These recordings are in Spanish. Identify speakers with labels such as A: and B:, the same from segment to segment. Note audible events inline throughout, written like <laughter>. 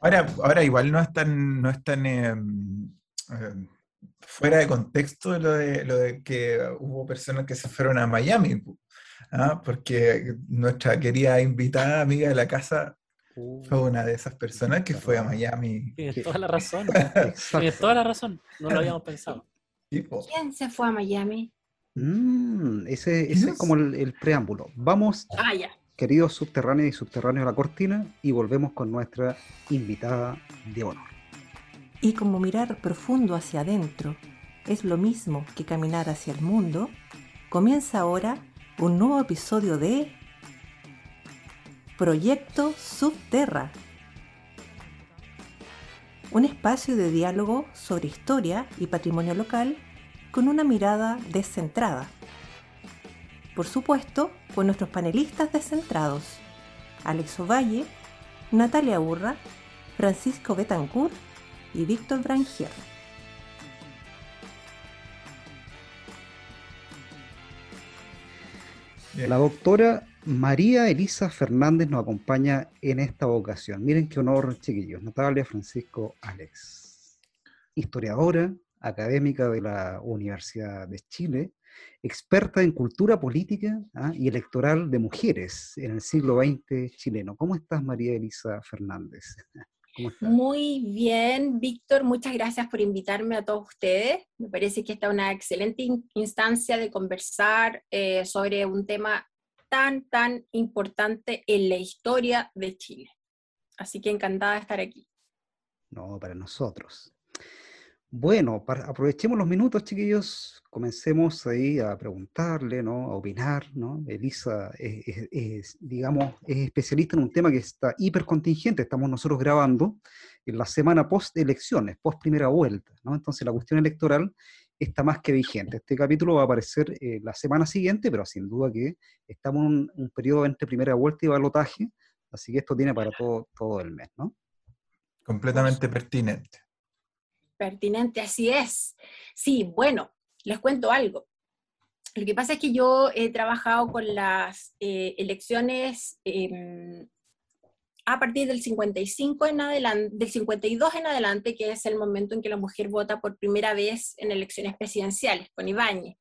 A: Ahora, ahora igual no es tan, no es tan em, em, fuera de contexto lo de, lo de que hubo personas que se fueron a Miami, ¿ah? porque nuestra querida invitada, amiga de la casa, fue uh. una de esas personas que fue a Miami.
B: Tienes toda la <laughs> razón. Tienes toda la razón. No lo habíamos pensado.
C: ¿Quién se fue a Miami?
D: Mm, ese, ese es como el, preámbulo. Vamos,
C: ah,
D: queridos subterráneos y subterráneos a la cortina, y volvemos con nuestra invitada de honor.
E: Y como mirar profundo hacia adentro es lo mismo que caminar hacia el mundo, comienza ahora un nuevo episodio de Proyecto Subterra. Un espacio de diálogo sobre historia y patrimonio local con una mirada descentrada. Por supuesto, con nuestros panelistas descentrados, Alex Ovalle, Natalia Urra, Francisco Betancourt y Víctor Brangier.
D: La doctora María Elisa Fernández nos acompaña en esta ocasión. Miren qué honor, chiquillos. Natalia Francisco Alex. Historiadora, académica de la Universidad de Chile, experta en cultura política ¿ah? y electoral de mujeres en el siglo XX chileno. ¿Cómo estás, María Elisa Fernández? <laughs>
C: Muy bien, Víctor, muchas gracias por invitarme a todos ustedes. Me parece que esta es una excelente instancia de conversar eh, sobre un tema tan, tan importante en la historia de Chile. Así que encantada de estar aquí.
D: No, para nosotros. Bueno, aprovechemos los minutos, chiquillos, comencemos ahí a preguntarle, ¿no? A opinar, ¿no? Elisa es, digamos, es especialista en un tema que está hipercontingente. Estamos nosotros grabando en la semana post elecciones, post primera vuelta, ¿no? Entonces la cuestión electoral está más que vigente. Este capítulo va a aparecer eh, la semana siguiente, pero sin duda que estamos en un, periodo entre primera vuelta y balotaje, así que esto tiene para todo, todo el mes, ¿no?
A: Completamente pertinente.
C: Pertinente, así es. Sí, bueno, les cuento algo. Lo que pasa es que yo he trabajado con las eh, elecciones em, a partir del 55 en adelante, del 52 en adelante, que es el momento en que la mujer vota por primera vez en elecciones presidenciales, con Ibáñez.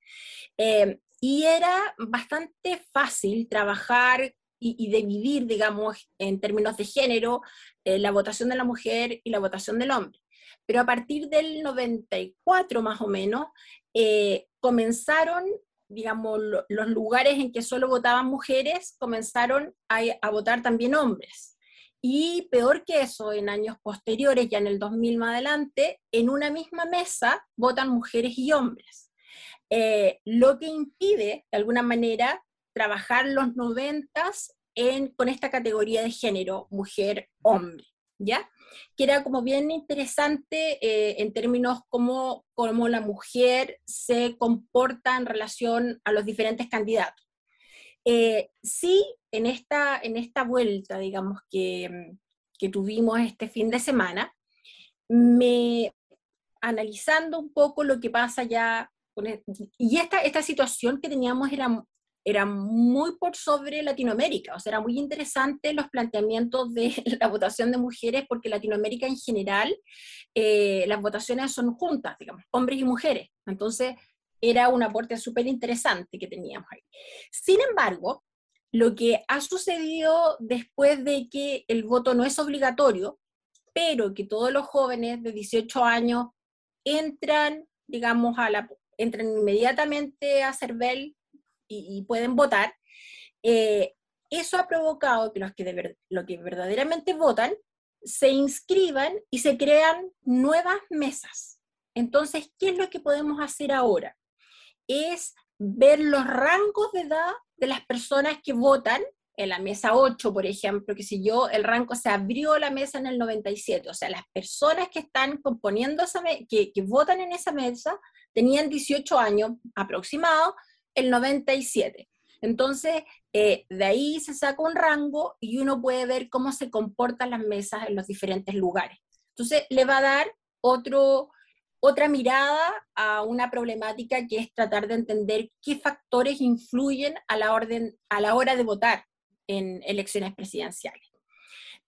C: Eh, y era bastante fácil trabajar y, dividir, digamos, en términos de género, eh, la votación de la mujer y la votación del hombre. Pero a partir del 94 más o menos, eh, comenzaron digamos, los lugares en que solo votaban mujeres comenzaron a, votar también hombres. Y peor que eso, en años posteriores, ya en el 2000 más adelante, en una misma mesa votan mujeres y hombres. Eh, lo que impide, de alguna manera, trabajar los noventas en, con esta categoría de género, mujer-hombre, Que era como bien interesante eh, en términos como, como la mujer se comporta en relación a los diferentes candidatos. Eh, sí, en esta, en esta vuelta, digamos, que, que tuvimos este fin de semana, me, analizando un poco lo que pasa ya, e, y esta, esta situación que teníamos era, era muy por sobre Latinoamérica, o sea, era muy interesante los planteamientos de <laughs> la votación de mujeres, porque Latinoamérica en general, eh, las votaciones son juntas, digamos, hombres y mujeres. Entonces, era un aporte súper interesante que teníamos ahí. Sin embargo, lo que ha sucedido después de que el voto no es obligatorio, pero que todos los jóvenes de 18 años entran, digamos, a la, entran inmediatamente a CERVEL y, pueden votar, eh, eso ha provocado que los que, de que verdaderamente votan se inscriban y se crean nuevas mesas. Entonces, ¿qué es lo que podemos hacer ahora? es ver los rangos de edad de las personas que votan en la mesa 8, por ejemplo, que si yo, el rango se abrió la mesa en el 97, o sea, las personas que están componiendo esa que, que votan en esa mesa tenían 18 años aproximado, el 97. Entonces, eh, de ahí se saca un rango y uno puede ver cómo se comportan las mesas en los diferentes lugares. Entonces, le va a dar otro, otra mirada a una problemática que es tratar de entender qué factores influyen a la, orden, a la hora de votar en elecciones presidenciales.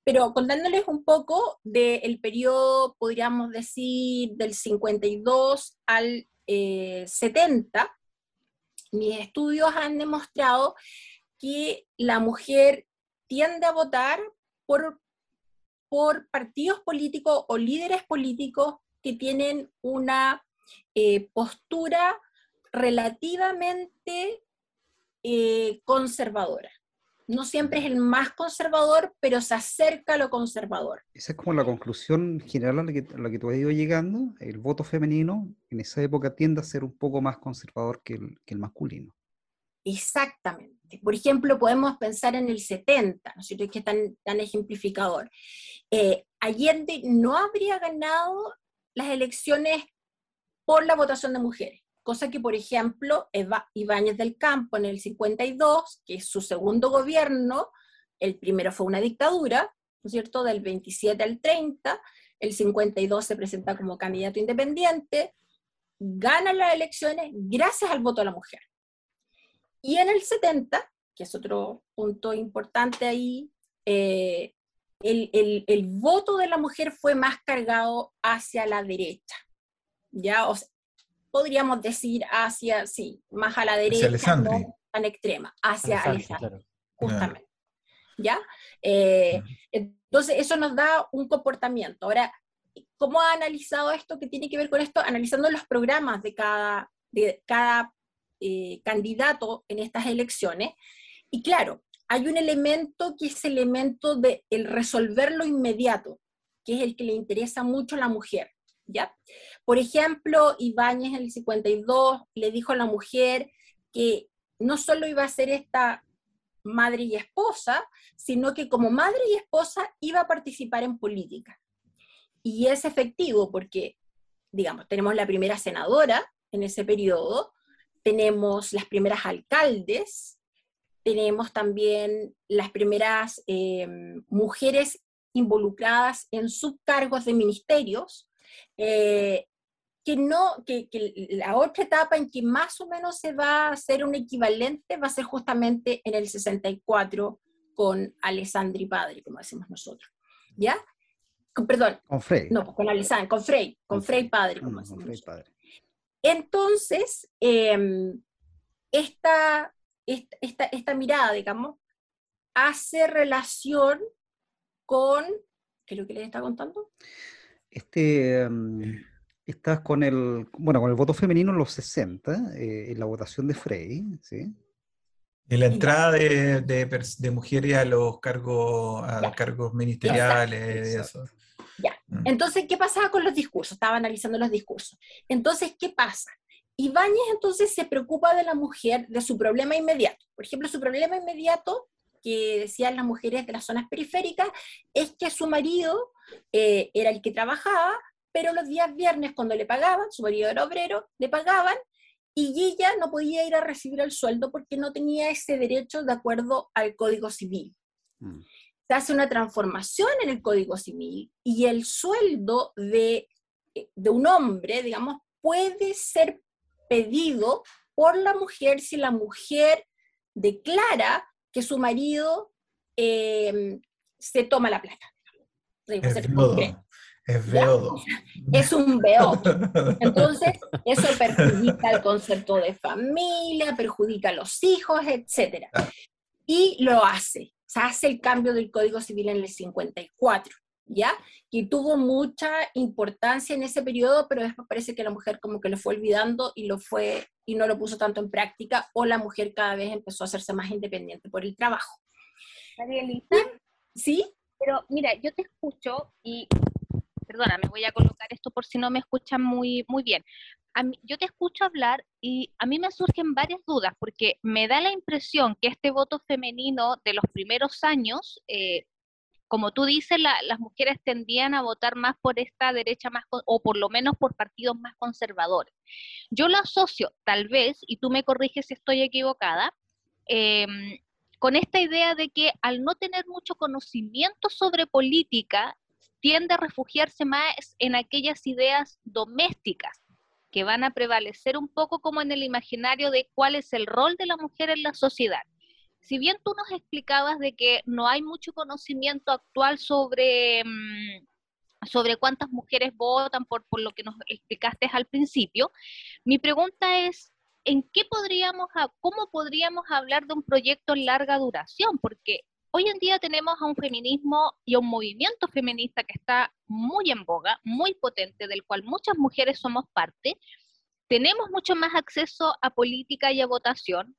C: pero contándoles un poco del periodo, podríamos decir, del 52 al 70, eh, mis estudios han demostrado que la mujer tiende a votar por, por partidos políticos o líderes políticos que tienen una eh, postura relativamente eh, conservadora. No siempre es el más conservador, pero se acerca a lo conservador.
D: Esa es como la conclusión general a la que, a la que tú has ido llegando. El voto femenino en esa época tiende a ser un poco más conservador que el, que el masculino.
C: Exactamente. Por ejemplo, podemos pensar en el 70, ¿no es cierto? Que es tan, tan ejemplificador. Eh, Allende no habría ganado las elecciones por la votación de mujeres cosa que, por ejemplo, Ibáñez del Campo en el 52, que es su segundo gobierno, el primero fue una dictadura, ¿no es cierto?, del 27 al 30, el 52 se presenta como candidato independiente, gana las elecciones gracias al voto de la mujer. Y en el 70, que es otro punto importante ahí, eh, el, el, el, voto de la mujer fue más cargado hacia la derecha. ¿ya? O sea, podríamos decir hacia, sí, más a la derecha, no tan extrema, hacia Alessandri, justamente. ¿Ya? Eh, entonces, eso nos da un comportamiento. Ahora, ¿cómo ha analizado esto? ¿Qué tiene que ver con esto? Analizando los programas de cada, de cada eh, candidato en estas elecciones. Y claro, hay un elemento que es el elemento de el resolver lo inmediato, que es el que le interesa mucho a la mujer. Por ejemplo, Ibáñez en el 52 le dijo a la mujer que no solo iba a ser esta madre y esposa, sino que como madre y esposa iba a participar en política. Y es efectivo porque, digamos, tenemos la primera senadora en ese periodo, tenemos las primeras alcaldes, tenemos también las primeras eh, mujeres involucradas en subcargos de ministerios, eh, que no, que, la otra etapa en que más o menos se va a hacer un equivalente va a ser justamente en el 64 con Alessandri Padre, como decimos nosotros. ¿Ya? perdón.
D: Con Frey.
C: No, con Alessandri, con Frey, con, Frey Padre, como decimos Padre. Entonces, em, esta, esta, esta mirada, digamos, hace relación con, ¿qué es lo que les está contando?
D: Este, mm, estás con el, bueno, con el voto femenino en los 60, eh, en la votación de Frey, ¿sí?
A: En la entrada de, de, mujeres a los cargos, a los cargos ministeriales, eso.
C: Ya. Mm. Entonces, ¿qué pasaba con los discursos? Estaba analizando los discursos. Entonces, ¿qué pasa? Ibáñez entonces se preocupa de la mujer, de su problema inmediato. Por ejemplo, su problema inmediato que decían las mujeres de las zonas periféricas es que su marido eh, era el que trabajaba, pero los días viernes cuando le pagaban, su marido era obrero, le pagaban y ella no podía ir a recibir el sueldo porque no tenía ese derecho de acuerdo al Código Civil. Mm. Se hace una transformación en el Código Civil y el sueldo de, de un hombre, digamos, puede ser pedido por la mujer si la mujer declara que su marido eh, se toma la plata.
A: Es beodo.
C: Es un beodo. Entonces, eso perjudica el concepto de familia, perjudica a los hijos, etc. Y lo hace. Se hace el cambio del Código Civil en el 54. ¿ya? Que tuvo mucha importancia en ese periodo, pero después parece que la mujer como que lo fue olvidando y lo fue y no lo puso tanto en práctica, o la mujer cada vez empezó a hacerse más independiente por el trabajo.
F: Marielita,
C: ¿sí?
F: Pero mira, yo te escucho y, perdona, me voy a colocar esto por si no me escuchan muy, muy bien. yo te escucho hablar y a mí me surgen varias dudas porque me da la impresión que este voto femenino de los primeros años eh, como tú dices, las mujeres tendían a votar más por esta derecha más, o por lo menos por partidos más conservadores. Yo lo asocio, tal vez, y tú me corriges si estoy equivocada, em, con esta idea de que al no tener mucho conocimiento sobre política, tiende a refugiarse más en aquellas ideas domésticas que van a prevalecer un poco como en el imaginario de cuál es el rol de la mujer en la sociedad. si bien tú nos explicabas de que no hay mucho conocimiento actual sobre, mm, sobre cuántas mujeres votan por, por lo que nos explicaste al principio, mi pregunta es, ¿en qué podríamos, cómo podríamos hablar de un proyecto en larga duración? Porque hoy en día tenemos a un feminismo y a un movimiento feminista que está muy en boga, muy potente, del cual muchas mujeres somos parte. Tenemos mucho más acceso a política y a votación.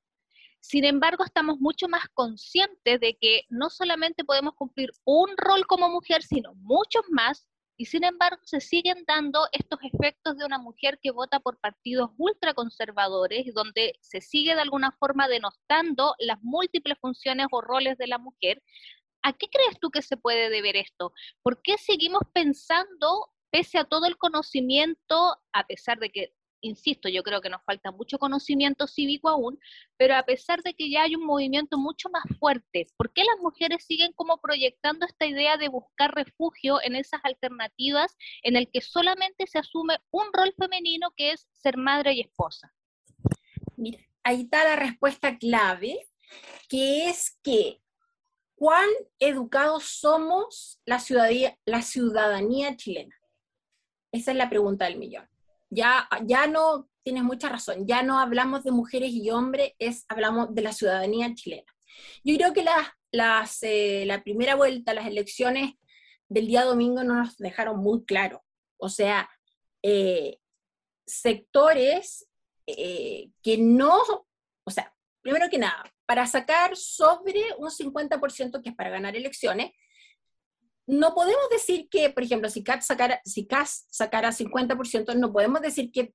F: Sin embargo, estamos mucho más conscientes de que no solamente podemos cumplir un rol como mujer, sino muchos más y sin embargo se siguen dando estos efectos de una mujer que vota por partidos ultraconservadores, donde se sigue de alguna forma denostando las múltiples funciones o roles de la mujer. ¿A qué crees tú que se puede deber esto? ¿Por qué seguimos pensando, pese a todo el conocimiento, a pesar de que insisto, yo creo que nos falta mucho conocimiento cívico aún, pero a pesar de que ya hay un movimiento mucho más fuerte, ¿por qué las mujeres siguen como proyectando esta idea de buscar refugio en esas alternativas en el que solamente se asume un rol femenino que es ser madre y esposa?
C: Mira, ahí está la respuesta clave, que es que cuán educados somos la ciudadanía, la ciudadanía chilena. Esa es la pregunta del millón ya, ya no, tienes mucha razón, ya no hablamos de mujeres y hombres, es, hablamos de la ciudadanía chilena. Yo creo que las, las, eh, la primera vuelta, las elecciones del día domingo no nos dejaron muy claro. O sea, eh, sectores eh, que no, o sea, primero que nada, para sacar sobre un 50% que es para ganar elecciones, no podemos decir que, por ejemplo, si CAS sacara, si CAS sacara 50%, no podemos decir que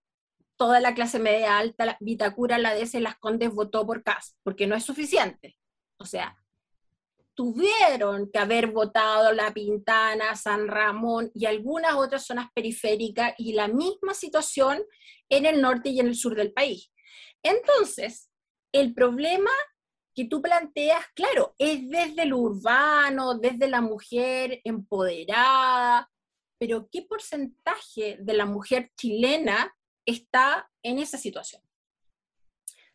C: toda la clase media alta, la Vitacura, la DS, Las Condes votó por CAS, porque no es suficiente. O sea, tuvieron que haber votado La Pintana, San Ramón y algunas otras zonas periféricas y la misma situación en el norte y en el sur del país. Entonces, el problema que tú planteas, claro, es desde lo urbano, desde la mujer empoderada, pero ¿qué porcentaje de la mujer chilena está en esa situación?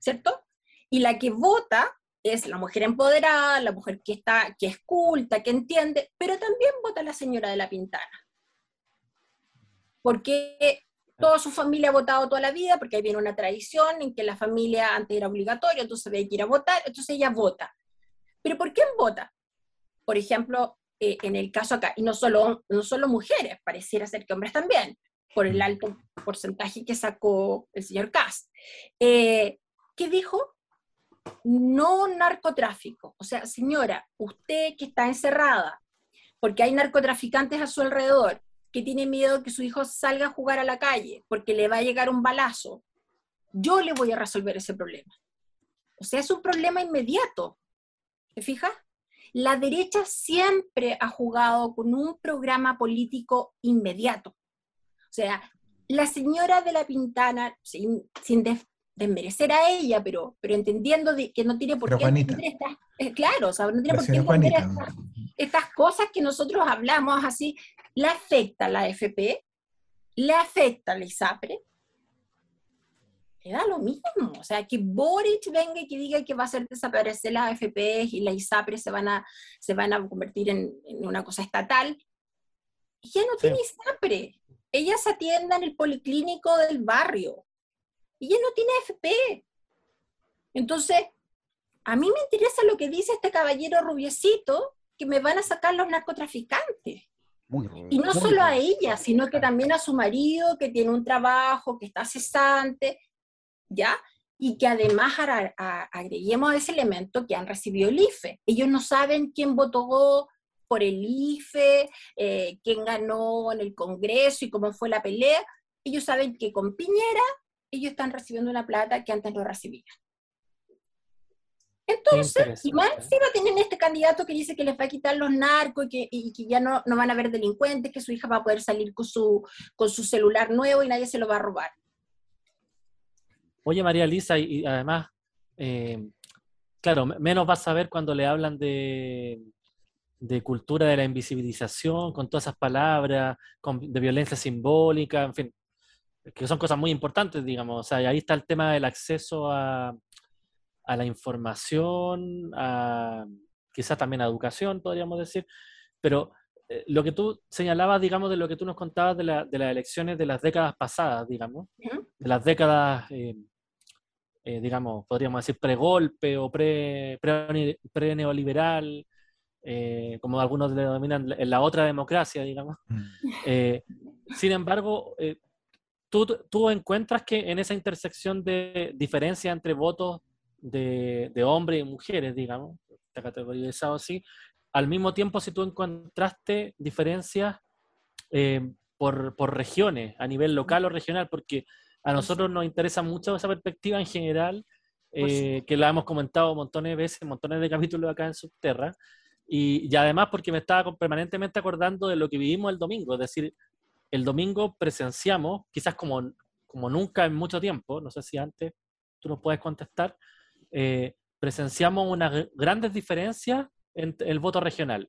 C: ¿Cierto? Y la que vota es la mujer empoderada, la mujer que está, que es culta, que entiende, pero también vota la señora de la pintana. Porque toda su familia ha votado toda la vida, porque ahí viene una tradición en que la familia antes era obligatoria, entonces había que ir a votar, entonces ella vota. Pero ¿por quién vota? Por ejemplo, eh, en el caso acá, y no solo, no solo mujeres, pareciera ser que hombres también, por el alto porcentaje que sacó el señor Cast. Eh, ¿Qué dijo? No narcotráfico. O sea, señora, usted que está encerrada, porque hay narcotraficantes a su alrededor, que tiene miedo que su hijo salga a jugar a la calle porque le va a llegar un balazo, yo le voy a resolver ese problema. O sea, es un problema inmediato. ¿Te fijas? La derecha siempre ha jugado con un programa político inmediato. O sea, la señora de la Pintana, sin, desmerecer a ella, pero, pero entendiendo que no tiene por qué estas, eh, claro, o sea, no tiene por qué entender estas, estas, cosas que nosotros hablamos así, le afecta la FP, le afecta la ISAPRE, le da lo mismo. O sea, que Boric venga y que diga que va a hacer desaparecer la AFP y la ISAPRE se van a, se van a convertir en, una cosa estatal. Ella no tiene ISAPRE. Ella se atienda en el policlínico del barrio. Ella no tiene AFP. Entonces, a mí me interesa lo que dice este caballero rubiecito, que me van a sacar los narcotraficantes y no solo a ella, sino que también a su marido, que tiene un trabajo, que está cesante, ¿ya? Y que además agreguemos ese elemento que han recibido el IFE. Ellos no saben quién votó por el IFE, eh, quién ganó en el Congreso y cómo fue la pelea. Ellos saben que con Piñera ellos están recibiendo una plata que antes no recibían. Entonces, y más encima tienen este candidato que dice que les va a quitar los narcos y que, ya no, no, van a haber delincuentes, que su hija va a poder salir con su, con su celular nuevo y nadie se lo va a robar.
B: Oye, María Lisa, y, además, eh, claro, menos vas a saber cuando le hablan de, de cultura de la invisibilización, con todas esas palabras, de violencia simbólica, en fin, que son cosas muy importantes, digamos. O sea, y ahí está el tema del acceso a, a la información, a, quizás también a educación, podríamos decir, pero eh, lo que tú señalabas, digamos, de lo que tú nos contabas de, la, de las elecciones de las décadas pasadas, digamos, de las décadas, eh, eh, digamos, podríamos decir pre-golpe o pre-neoliberal, como algunos le denominan en la otra democracia, digamos. Mm. sin embargo, tú, tú encuentras que en esa intersección de diferencia entre votos de, de hombres y mujeres, digamos, está categorizado así, al mismo tiempo si tú encontraste diferencias eh, por, por, regiones, a nivel local o regional, porque a nosotros nos interesa mucho esa perspectiva en general, eh, que la hemos comentado montones de veces, montones de <laughs> capítulos acá en Subterra, y, y, además porque me estaba permanentemente acordando de lo que vivimos el domingo, es decir, el domingo presenciamos, quizás como, como nunca en mucho tiempo, no sé si antes tú nos puedes contestar, eh, presenciamos unas grandes diferencias en el voto regional.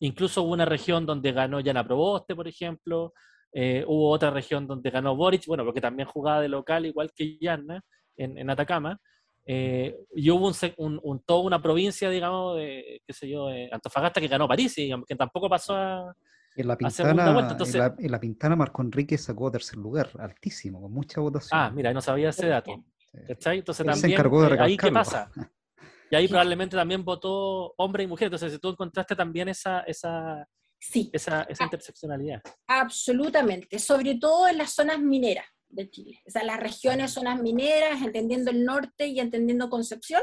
B: Incluso hubo una región donde ganó Yana Proboste, por ejemplo, eh, hubo otra región donde ganó Boric, bueno, porque también jugaba de local igual que Yana en, Atacama, eh, y hubo un, toda una provincia, digamos, de, qué sé yo, Antofagasta que ganó París, y que tampoco pasó a,
D: en la, Pintana. Entonces, en, la, Pintana Marco Enrique sacó tercer lugar, altísimo, con mucha votación.
B: Ah, mira, no sabía ese dato. Entonces también, eh, ahí qué pasa. Y ahí <laughs> probablemente también votó hombre y mujer. Entonces, si tú encontraste también esa, esa,
C: sí.
B: esa, esa interseccionalidad.
C: Absolutamente, sobre todo en las zonas mineras de Chile. O sea, las regiones zonas mineras, entendiendo el norte y entendiendo Concepción,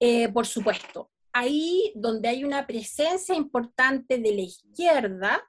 C: eh, por supuesto. Ahí donde hay una presencia importante de la izquierda,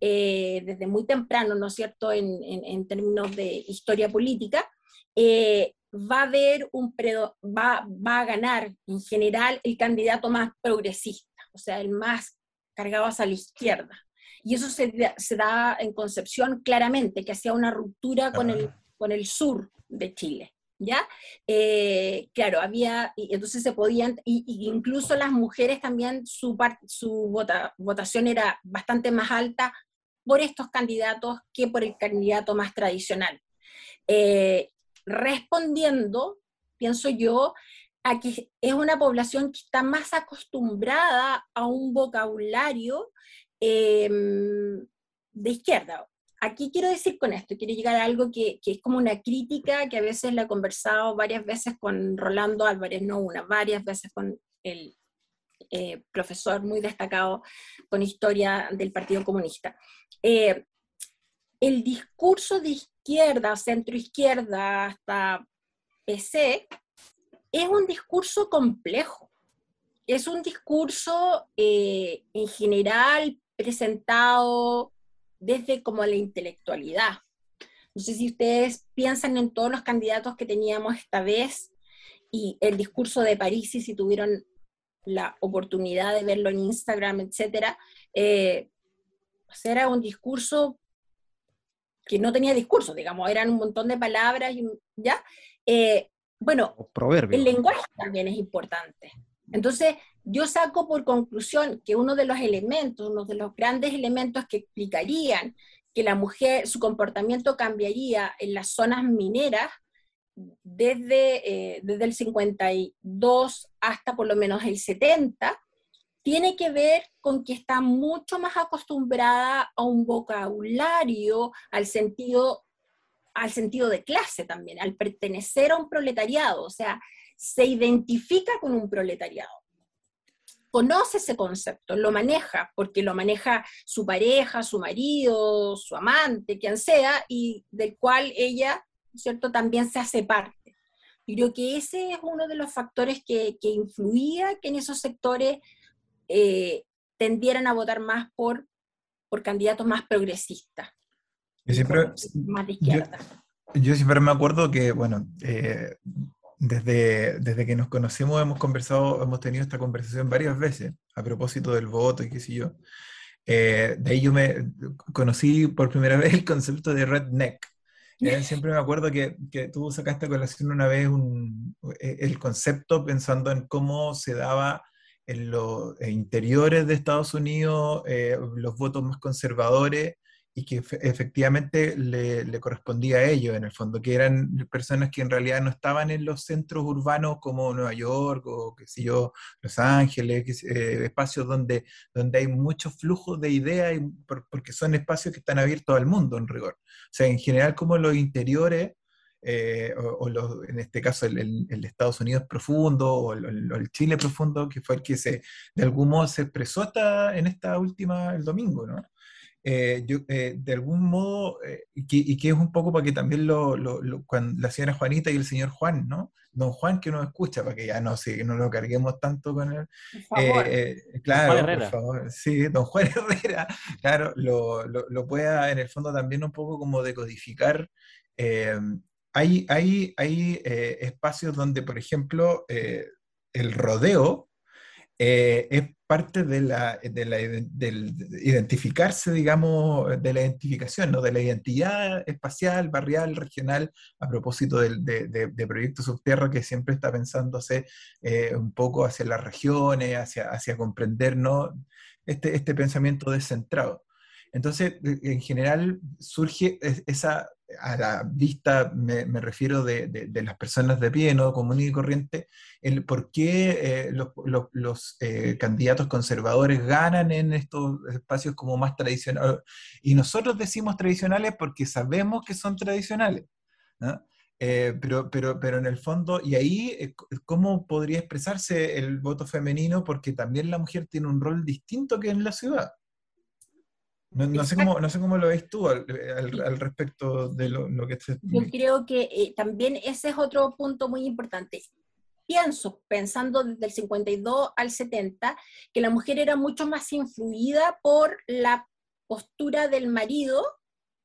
C: eh, desde muy temprano, ¿no es cierto?, en, en, términos de historia política, eh, va a haber un va, va a ganar en general el candidato más progresista, o sea, el más cargado hacia la izquierda. Y eso se, se da en Concepción claramente, que hacía una ruptura con el, con el sur de Chile. ¿Ya? Eh, claro, había, y entonces se podían, y, incluso las mujeres también, su, su votación era bastante más alta por estos candidatos que por el candidato más tradicional. Eh, respondiendo, pienso yo, a que es una población que está más acostumbrada a un vocabulario em, de izquierda. Aquí quiero decir con esto, quiero llegar a algo que, es como una crítica que a veces la he conversado varias veces con Rolando Álvarez, no una, varias veces con el eh, profesor muy destacado con historia del Partido Comunista. Eh, el discurso de izquierda, centro izquierda, hasta PC, es un discurso complejo. Es un discurso eh, en general presentado desde como la intelectualidad. No sé si ustedes piensan en todos los candidatos que teníamos esta vez y el discurso de París, y si tuvieron la oportunidad de verlo en Instagram, etcétera, eh, pues era un discurso que no tenía discurso, digamos, eran un montón de palabras, ¿ya? Eh, bueno, el lenguaje también es importante. Entonces, yo saco por conclusión que uno de los elementos, uno de los grandes elementos que explicarían que la mujer, su comportamiento cambiaría en las zonas mineras desde, eh, desde el 52 hasta por lo menos el 70, tiene que ver con que está mucho más acostumbrada a un vocabulario, al sentido, al sentido de clase también, al pertenecer a un proletariado, o sea, se identifica con un proletariado. Conoce ese concepto, lo maneja, porque lo maneja su pareja, su marido, su amante, quien sea, y del cual ella, ¿cierto?, también se hace parte. Y creo que ese es uno de los factores que, que influía que en esos sectores eh, tendieran a votar más por, por candidatos más progresistas.
A: Yo siempre, más de izquierda. Yo, siempre me acuerdo que, bueno, eh, desde, desde que nos conocemos hemos conversado, hemos tenido esta conversación varias veces a propósito del voto y qué sé yo. Eh, de ahí yo me conocí por primera <laughs> vez el concepto de redneck. <laughs> siempre me acuerdo que, que, tú sacaste a colación una vez un, el concepto pensando en cómo se daba en los interiores de Estados Unidos, eh, los votos más conservadores y que efectivamente le, correspondía a ellos, en el fondo, que eran personas que en realidad no estaban en los centros urbanos como Nueva York o, qué sé yo, Los Ángeles, eh, espacios donde, donde hay mucho flujo de ideas, porque son espacios que están abiertos al mundo, en rigor. O sea, en general, como los interiores, eh, o, en este caso el, Estados Unidos profundo o el, Chile profundo, que fue el que se, de algún modo se expresó en esta última, el domingo, ¿no? Eh, yo, eh, de algún modo, eh, y, que, es un poco para que también lo, cuando la señora Juanita y el señor Juan, ¿no? Don Juan que nos escucha, para que ya no, sí, no lo carguemos tanto con él. claro, por favor. Sí, don Juan <laughs> Herrera, claro, lo, lo, pueda en el fondo también un poco como decodificar. Hay hay, hay espacios donde, por ejemplo, el rodeo es parte de la, de la identificarse, digamos, de la identificación, ¿no? de la identidad espacial, barrial, regional, a propósito de, de, Proyecto Subtierra, que siempre está pensándose eh, un poco hacia las regiones, hacia, hacia comprender ¿no? este, este pensamiento descentrado. Entonces, en general, surge esa, a la vista, me, refiero de, las personas de pie, no común y corriente, el por qué eh, los, eh, candidatos conservadores ganan en estos espacios como más tradicionales. Y nosotros decimos tradicionales porque sabemos que son tradicionales. Eh, pero, pero, pero en el fondo, y ahí, ¿cómo podría expresarse el voto femenino? Porque también la mujer tiene un rol distinto que en la ciudad. No, sé cómo, no sé cómo lo ves tú al, respecto de lo, que te...
C: Yo creo que eh, también ese es otro punto muy importante. Pienso, pensando desde el 52 al 70, que la mujer era mucho más influida por la postura del marido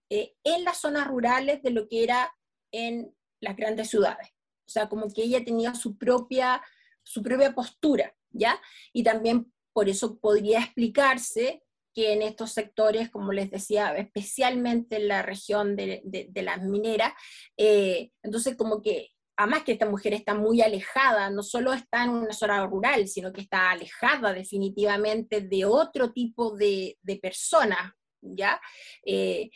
C: eh, en las zonas rurales de lo que era en las grandes ciudades. O sea, como que ella tenía su propia, su propia postura, ¿ya? Y también por eso podría explicarse que en estos sectores, como les decía, especialmente en la región de, las mineras, eh, entonces como que, además que esta mujer está muy alejada, no solo está en una zona rural, sino que está alejada definitivamente de otro tipo de, personas, ¿ya? Eh,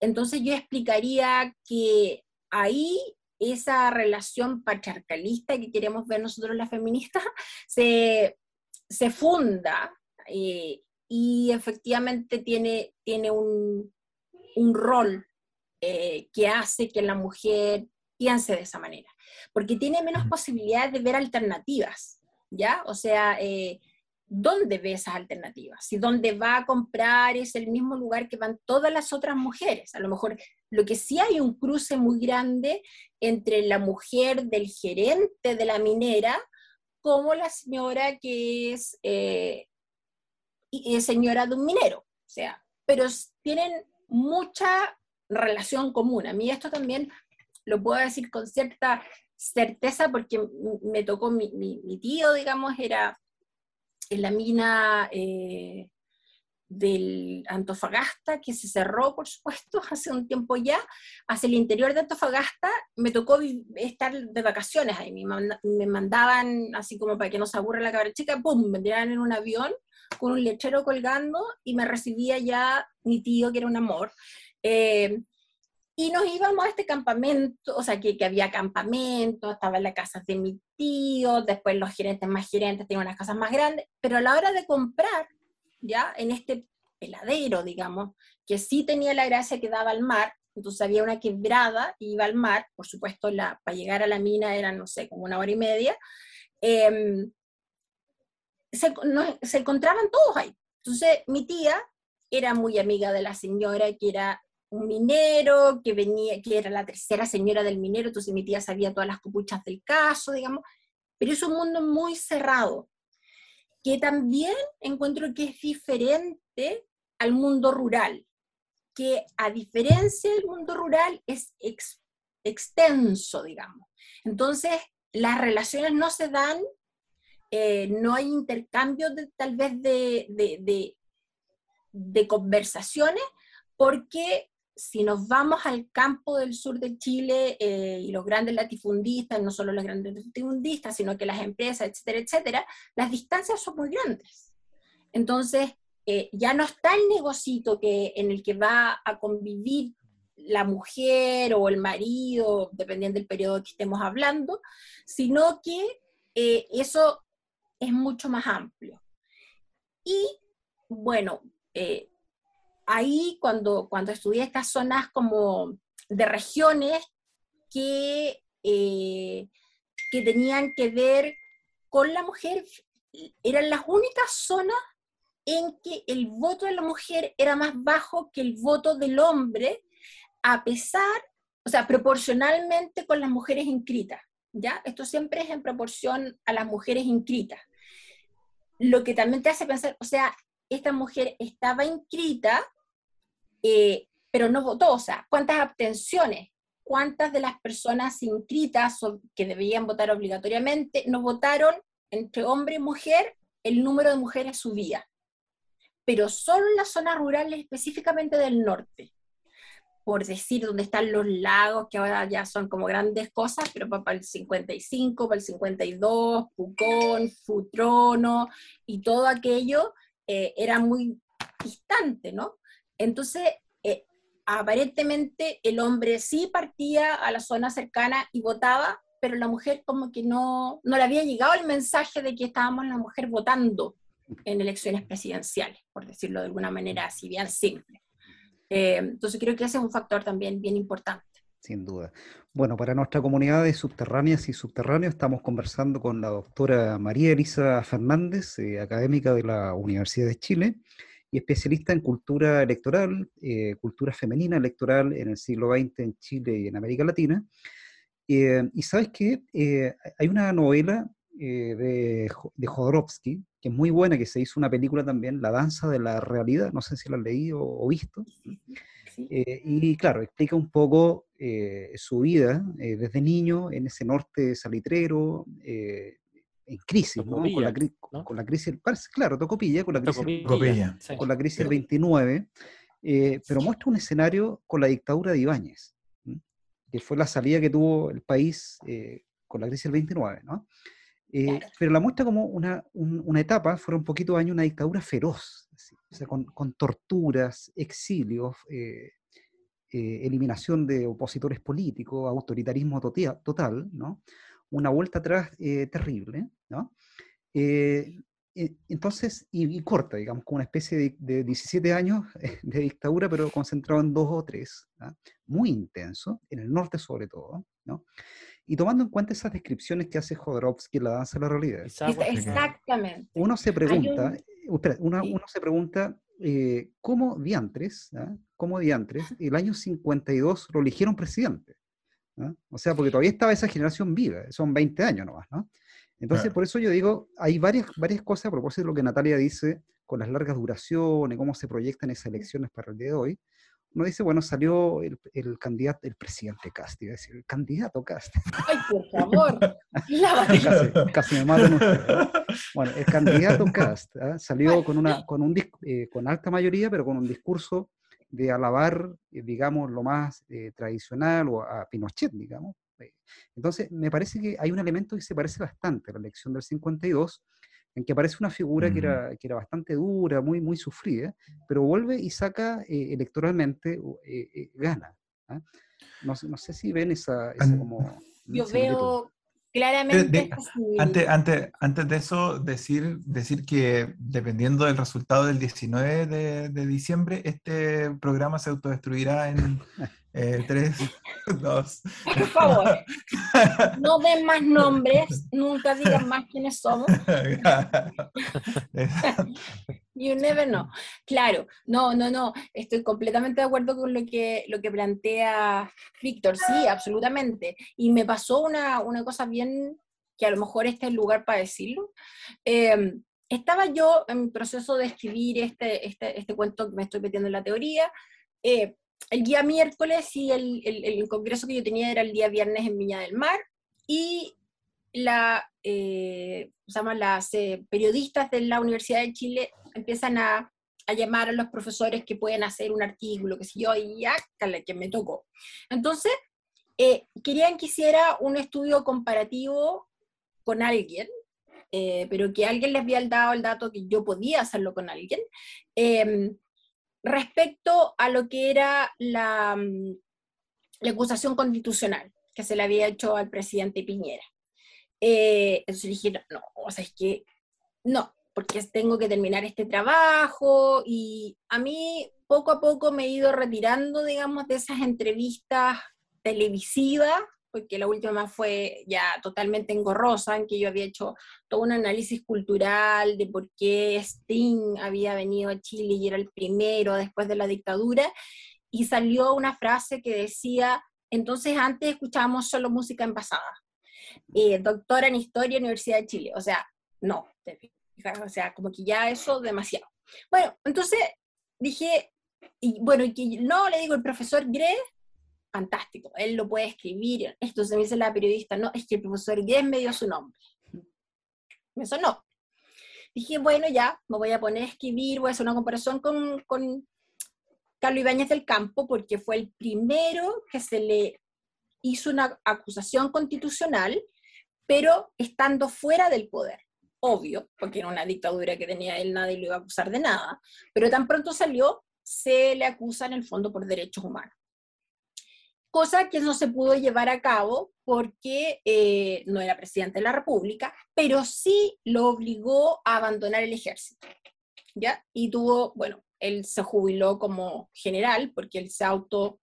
C: entonces yo explicaría que ahí esa relación patriarcalista que queremos ver nosotros las feministas se, se funda eh, y efectivamente tiene, tiene un, rol eh, que hace que la mujer piense de esa manera, porque tiene menos posibilidades de ver alternativas, ¿ya? O sea, eh, ¿dónde ve esas alternativas? Si donde va a comprar es el mismo lugar que van todas las otras mujeres, a lo mejor lo que sí hay un cruce muy grande entre la mujer del gerente de la minera como la señora que es eh, señora de un minero, o sea, pero tienen mucha relación común. A mí esto también lo puedo decir con cierta certeza porque me tocó mi, mi, tío, digamos, era en la mina eh, del Antofagasta, que se cerró, por supuesto, <laughs> hace un tiempo ya, hacia el interior de Antofagasta, me tocó estar de vacaciones ahí, me, mandaban, así como para que no se aburra la cabra chica, ¡pum!, me tiraban en un avión con un lechero colgando y me recibía ya mi tío, que era un amor. Eh, y nos íbamos a este campamento, o sea, que, que había campamento, estaba en la casa de mi tío, después los gerentes más gerentes tenían unas casas más grandes, pero a la hora de comprar, ya, en este peladero, digamos, que sí tenía la gracia que daba al mar, entonces había una quebrada iba al mar, por supuesto, la, para llegar a la mina era, no sé, como una hora y media, eh, se, se encontraban todos ahí. Entonces, mi tía era muy amiga de la señora que era un minero, que venía, que era la tercera señora del minero, entonces mi tía sabía todas las copuchas del caso, digamos, pero es un mundo muy cerrado, que también encuentro que es diferente al mundo rural, que a diferencia del mundo rural es extenso, digamos. Entonces, las relaciones no se dan eh, no hay intercambio de, tal vez de, conversaciones, porque si nos vamos al campo del sur de Chile eh, y los grandes latifundistas, no solo los grandes latifundistas, sino que las empresas, etcétera, etcétera, las distancias son muy grandes. Entonces, eh, ya no está el negocito que, en el que va a convivir la mujer o el marido, dependiendo del periodo que estemos hablando, sino que eso es mucho más amplio. Y bueno, eh, ahí cuando, cuando estudié estas zonas como de regiones que, que tenían que ver con la mujer, eran las únicas zonas en que el voto de la mujer era más bajo que el voto del hombre, a pesar, o sea, proporcionalmente con las mujeres inscritas, ¿ya? Esto siempre es en proporción a las mujeres inscritas. Lo que también te hace pensar, o sea, esta mujer estaba inscrita, eh, pero no votó, o sea, ¿cuántas abstenciones? ¿Cuántas de las personas inscritas que debían votar obligatoriamente no votaron entre hombre y mujer? El número de mujeres subía pero solo en las zonas rurales específicamente del norte. Por decir, donde están los lagos, que ahora ya son como grandes cosas, pero para el 55, para el 52, Pucón, Futrono y todo aquello eh, era muy distante, ¿no? Entonces, eh, aparentemente el hombre sí partía a la zona cercana y votaba, pero la mujer como que no, no le había llegado el mensaje de que estábamos la mujer votando en elecciones presidenciales, por decirlo de alguna manera así bien simple. Eh, entonces creo que ese es un factor también bien importante.
D: Sin duda. Bueno, para nuestra comunidad de subterráneas y subterráneos estamos conversando con la doctora María Elisa Fernández, eh, académica de la Universidad de Chile y especialista en cultura electoral, eh, cultura femenina electoral en el siglo XX en Chile y en América Latina. y sabes que hay una novela de, de Jodorowsky que es muy buena, que se hizo una película también, La Danza de la Realidad, no sé si la han leído o visto. Eh, y claro, explica un poco eh, su vida eh, desde niño en ese norte salitrero, en crisis, ¿no? Con, la, con, la, crisis, claro, Tocopilla, con la crisis, con la crisis del 29, pero muestra un escenario con la dictadura de Ibáñez, que fue la salida que tuvo el país con la crisis del 29, ¿no? Eh, pero la muestra como una, una, etapa, fueron un poquito de años, una dictadura feroz, o sea, con, con, torturas, exilios, eh, eh, eliminación de opositores políticos, autoritarismo total, ¿no? Una vuelta atrás terrible, ¿no? entonces, y, corta, digamos, como una especie de, de, 17 años <laughs> de dictadura, pero concentrado en dos o tres, muy intenso, en el norte sobre todo, ¿no? Y tomando en cuenta esas descripciones que hace Jodorowsky en la danza de la realidad.
C: Exactamente.
D: Uno se pregunta, uh, uno, se pregunta eh, ¿cómo diantres, ¿ah? cómo diantres, el año 52 lo eligieron presidente? ¿ah? O sea, porque todavía estaba esa generación viva, son 20 años nomás, ¿no? Entonces, por eso yo digo, hay varias, varias cosas a propósito de lo que Natalia dice con las largas duraciones, cómo se proyectan esas elecciones para el día de hoy uno dice, bueno, salió el, el candidato, el presidente Cast, iba a decir, el candidato Cast. <laughs>
C: Ay, por favor. <laughs>
D: casi, casi, me matan ustedes. <laughs> Bueno, el candidato Cast ¿ah? salió con, una, con, un, eh, con alta mayoría, pero con un discurso de alabar, eh, digamos, lo más eh, tradicional o a Pinochet, digamos. Entonces, me parece que hay un elemento que se parece bastante a la elección del 52, en que aparece una figura que, era, que era bastante dura, muy, muy sufrida, pero vuelve y saca eh, electoralmente, eh, eh, gana. ¿ah? No, no, sé si ven esa, como...
C: Yo veo claramente...
A: antes, antes, antes de eso, decir, decir que dependiendo del resultado del 19 de, de diciembre, este programa se autodestruirá en... <laughs> Eh, tres, <laughs> dos.
C: Por favor, <laughs> no den más nombres, nunca digan más quiénes somos. <laughs> you never know. Claro, no, no, no, estoy completamente de acuerdo con lo que, lo que plantea Víctor, sí, absolutamente. Y me pasó una, una cosa bien, que a lo mejor este es el lugar para decirlo. Em, estaba yo en proceso de escribir este, este, este cuento que me estoy metiendo en la teoría. Eh, el día miércoles y el, el, congreso que yo tenía era el día viernes en Viña del Mar y la, eh, las eh, periodistas de la Universidad de Chile empiezan a, a, llamar a los profesores que pueden hacer un artículo, que sé yo, y ya, que me tocó. Entonces, eh, querían que hiciera un estudio comparativo con alguien eh, pero que alguien les había dado el dato que yo podía hacerlo con alguien, em, respecto a lo que era la, mm, la, acusación constitucional que se le había hecho al presidente Piñera. Eh, entonces dije, no, o sea, es que no, porque tengo que terminar este trabajo y a mí poco a poco me he ido retirando, digamos, de esas entrevistas televisivas, porque la última fue ya totalmente engorrosa, en que yo había hecho todo un análisis cultural de por qué Sting había venido a Chile y era el primero después de la dictadura, y salió una frase que decía, entonces antes escuchábamos solo música en pasada, eh, doctora en Historia, Universidad de Chile, o sea, no, o sea, como que ya eso demasiado. Bueno, entonces dije, y bueno, no, le digo, el profesor Gre, fantástico, él lo puede escribir. Esto se me dice la periodista, no, es que el profesor Gre me dio su nombre. Me sonó. Dije, bueno, ya, me voy a poner a escribir, voy a hacer una comparación con, con Carlos Ibáñez del Campo, porque fue el primero que se le hizo una acusación constitucional, pero estando fuera del poder obvio, porque era una dictadura que tenía él, nadie lo iba a acusar de nada, pero tan pronto salió, se le acusa en el fondo por derechos humanos. Cosa que no se pudo llevar a cabo porque eh, no era presidente de la República, pero sí lo obligó a abandonar el ejército. ¿Ya? Y tuvo, bueno, él se jubiló como general porque él se auto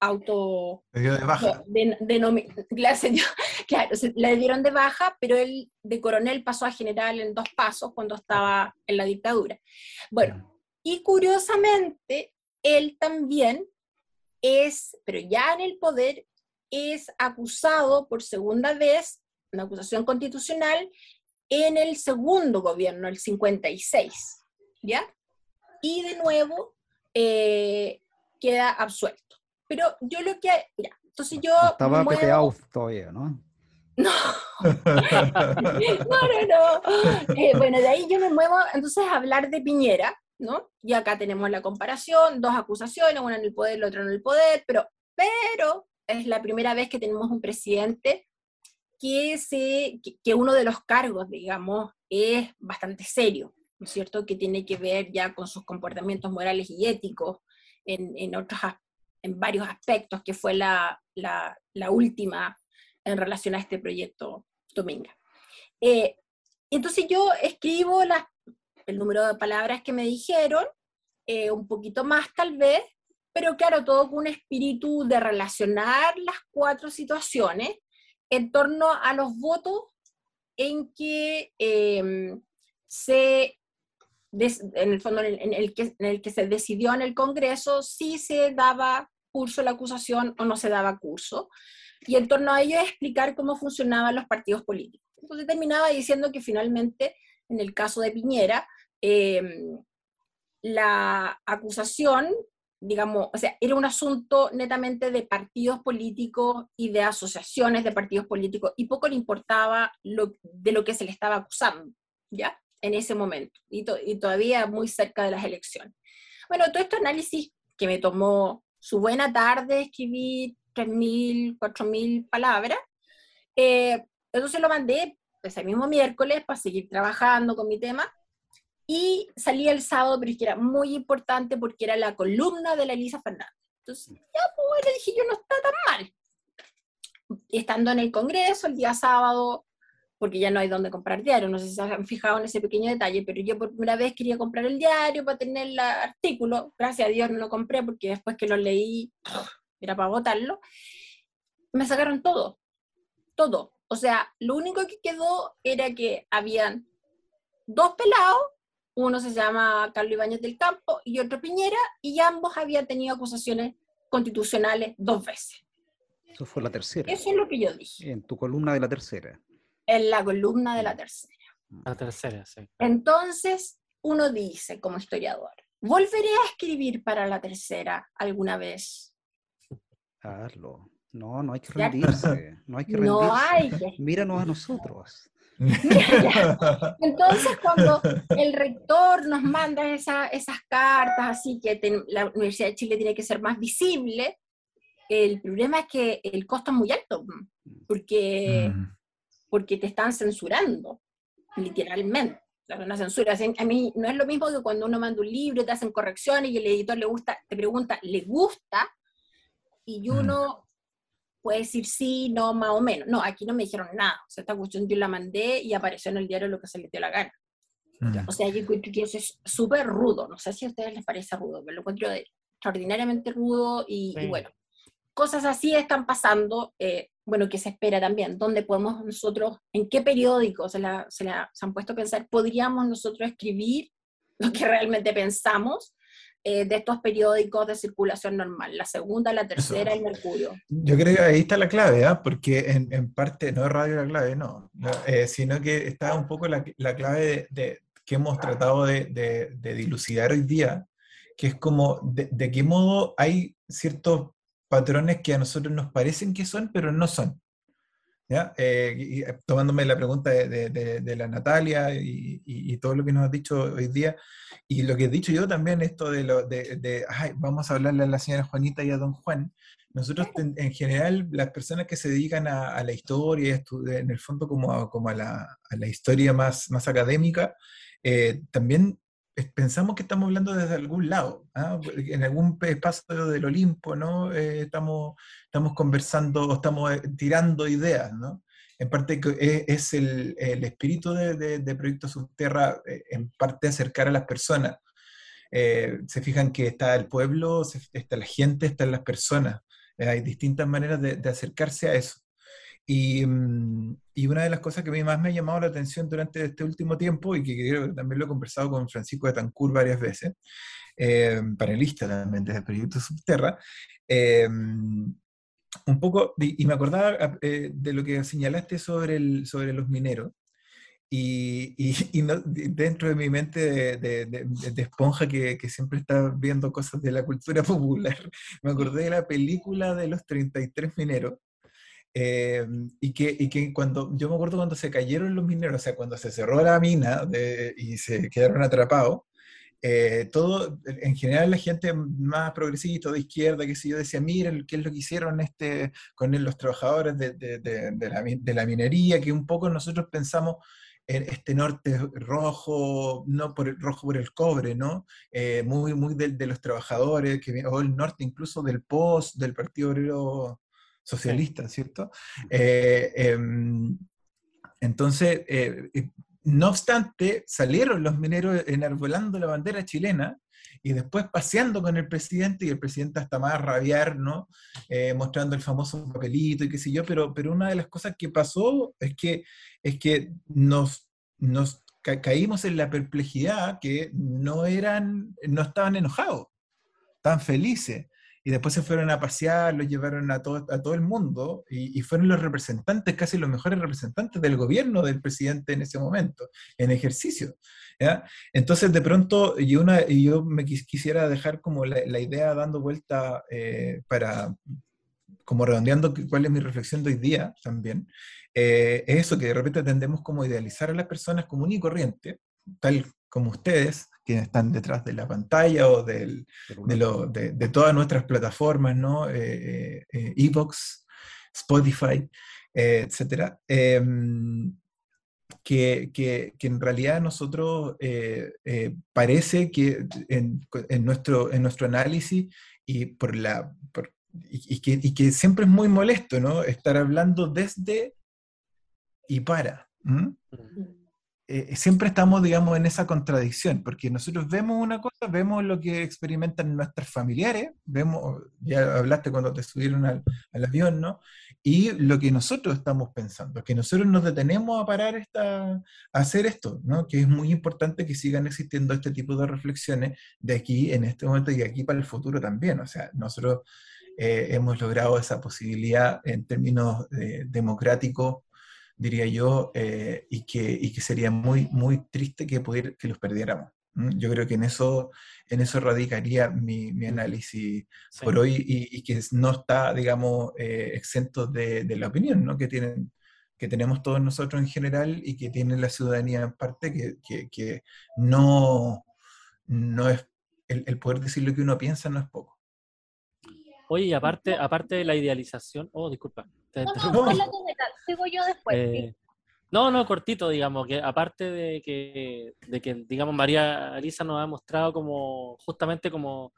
C: auto...
A: Le dio de baja.
C: De, <laughs> claro, le dieron de baja, pero él de coronel pasó a general en dos pasos cuando estaba en la dictadura. Bueno, y curiosamente, él también es, pero ya en el poder, es acusado por segunda vez, una acusación constitucional, en el segundo gobierno, el 56, ¿ya? Y de nuevo eh, queda absuelto. Pero yo lo que, ya, entonces yo...
D: Estaba muevo... todavía, ¿no? <laughs>
C: No. <laughs> no, no, no. Eh, bueno, de ahí yo me muevo entonces a hablar de Piñera, ¿no? Y acá tenemos la comparación, dos acusaciones, una en el poder, la otra en el poder, pero, pero es la primera vez que tenemos un presidente que, se, que, uno de los cargos, digamos, es bastante serio, ¿no es cierto? Que tiene que ver ya con sus comportamientos morales y éticos en, en otros en varios aspectos, que fue la, la, última en relación a este proyecto Dominga. Eh, entonces yo escribo el número de palabras que me dijeron, eh, un poquito más tal vez, pero claro, todo con un espíritu de relacionar las cuatro situaciones en torno a los votos en que em, se, en el fondo en el, que, en el que se decidió en el Congreso si se daba curso la acusación o no se daba curso. Y en torno a ello explicar cómo funcionaban los partidos políticos. Entonces terminaba diciendo que finalmente, en el caso de Piñera, em, la acusación, digamos, o sea, era un asunto netamente de partidos políticos y de asociaciones de partidos políticos, y poco le importaba lo, de lo que se le estaba acusando, ¿ya? En ese momento, y, y todavía muy cerca de las elecciones. Bueno, todo este análisis que me tomó su buena tarde, escribí 3.000, 4.000 palabras. Eh, entonces lo mandé ese mismo miércoles para seguir trabajando con mi tema. Y salí el sábado, pero es que era muy importante porque era la columna de la Elisa Fernández. Entonces, ya, pues, le dije yo, no está tan mal. estando en el Congreso, el día sábado, porque ya no hay dónde comprar diario. No sé si se han fijado en ese pequeño detalle, pero yo por primera vez quería comprar el diario para tener el artículo. Gracias a Dios no lo compré porque después que lo leí era para votarlo. Me sacaron todo, todo. O sea, lo único que quedó era que habían dos pelados, uno se llama Carlos Ibáñez del Campo y otro Piñera, y ambos habían tenido acusaciones constitucionales dos veces.
D: Eso fue la tercera.
C: Eso es lo que yo dije.
D: En tu columna de la tercera
C: en la columna de la tercera.
B: La tercera, sí.
C: Entonces, uno dice como historiador, ¿volveré a escribir para la tercera alguna vez?
D: Hazlo. No, no hay que rendirse. <laughs> No hay que rendirse. No hay que... Míranos a nosotros. <laughs>
C: Entonces, cuando el rector nos manda esas cartas, así que la Universidad de Chile tiene que ser más visible, el problema es que el costo es muy alto, porque mm porque te están censurando. literalmente. Una censura. A mí no es lo mismo que cuando uno manda un libro, te hacen correcciones y el editor le gusta, te pregunta, ¿le gusta? Y mm. Puede decir sí, no, más o menos. No, aquí no me dijeron nada. O sea, esta cuestión yo la mandé y apareció en el diario lo que se le dio la gana. Mm. O sea, yo encuentro que eso es súper rudo. No sé si a ustedes les parece rudo, pero lo encuentro extraordinariamente rudo y, bueno, cosas así están pasando. Eh, bueno, que se espera también, dónde podemos nosotros, en qué periódico se, la, se, han puesto a pensar, podríamos nosotros escribir lo que realmente pensamos eh, de estos periódicos de circulación normal, la segunda, la tercera, el Mercurio.
A: Yo creo que ahí está la clave, ¿ah? porque en, en, parte no es radio la clave, no, eh, sino que está un poco la, la clave de, que hemos tratado de, de, dilucidar hoy día, que es como de, de qué modo hay ciertos patrones que a nosotros nos parecen que son, pero no son. ¿Ya? Eh, eh, tomándome la pregunta de, la Natalia y, todo lo que nos has dicho hoy día, y lo que he dicho yo también, esto de, lo, de, ay, vamos a hablarle a la señora Juanita y a don Juan, nosotros en, general, las personas que se dedican a, la historia, en el fondo como a, como a, la, a la, historia más, más académica, eh, también pensamos que estamos hablando desde algún lado, ¿ah? en algún espacio del Olimpo, ¿no? Eh, estamos, estamos conversando, estamos eh, tirando ideas, ¿no? En parte es, el, el, espíritu de, de, Proyecto Subterra, eh, en parte acercar a las personas. se fijan que está el pueblo, está la gente, están las personas. hay distintas maneras de, de acercarse a eso. Mm, y, una de las cosas que más me ha llamado la atención durante este último tiempo, y que creo que también lo he conversado con Francisco de Tancur varias veces, eh, panelista también desde el proyecto Subterra, eh, un poco, y me acordaba eh, de lo que señalaste sobre, el, sobre los mineros, y, y, dentro de mi mente de, de, esponja que, que, siempre está viendo cosas de la cultura <laughs> popular, me acordé de la película de los 33 mineros, eh, y, que, y que cuando, yo me acuerdo cuando se cayeron los mineros, o sea, cuando se cerró la mina y se quedaron atrapados, eh, todo, en general la gente más progresista, de izquierda, que sé yo, decía, miren qué es lo que hicieron este, con los trabajadores de, de, de, la, de, la, minería, que un poco nosotros pensamos en este norte rojo, no por el rojo por el cobre, ¿no? Eh, muy, muy de, los trabajadores, que, o el norte incluso del POS, del Partido Obrero socialista, ¿cierto? Eh, em, entonces, eh, no obstante, salieron los mineros enarbolando la bandera chilena y después paseando con el presidente y el presidente hasta más rabiar, ¿no? Eh, mostrando el famoso papelito y qué sé yo, pero, pero una de las cosas que pasó es que, es que nos, nos caímos en la perplejidad que no eran, no estaban enojados, estaban felices y después se fueron a pasear, los llevaron a todo, a todo el mundo y, fueron los representantes, casi los mejores representantes del gobierno del presidente en ese momento, en ejercicio. Entonces, de pronto, y, una, yo me quisiera dejar como la, idea dando vuelta eh, para, como redondeando cuál es mi reflexión de hoy día también, eh, es eso, que de repente tendemos como idealizar a las personas común y corriente, tal como ustedes, quienes están detrás de la pantalla o del, de, de, todas nuestras plataformas, ¿no? Eh, eh, Evox, Spotify, eh, etcétera. Em, que, que, que, en realidad nosotros parece que en, en, nuestro, en nuestro análisis y por la y, que, y, que, siempre es muy molesto, ¿no? Estar hablando desde y para. Eh, siempre estamos, digamos, en esa contradicción, porque nosotros vemos una cosa, vemos lo que experimentan nuestros familiares, vemos, ya hablaste cuando te subieron al, avión, ¿no? Y lo que nosotros estamos pensando, que nosotros nos detenemos a parar esta, a hacer esto, ¿no? Que es muy importante que sigan existiendo este tipo de reflexiones de aquí, en este momento y aquí para el futuro también, o sea, nosotros eh, hemos logrado esa posibilidad en términos eh, democráticos diría yo, eh, y, que, y, que, sería muy, muy triste que, pudiera, que los perdiéramos. Yo creo que en eso, en eso radicaría mi, mi análisis por hoy y, que no está, digamos, eh, exento de, de, la opinión ¿no? que, tienen, que tenemos todos nosotros en general y que tiene la ciudadanía en parte, que, que, que no, no es el, el, poder decir lo que uno piensa no es poco.
B: Oye, y aparte, aparte de la idealización, oh, disculpa.
F: no, no, sigo yo después. Eh,
B: No, no, cortito, digamos, que aparte de que, de que, digamos, María Elisa nos ha mostrado como, justamente como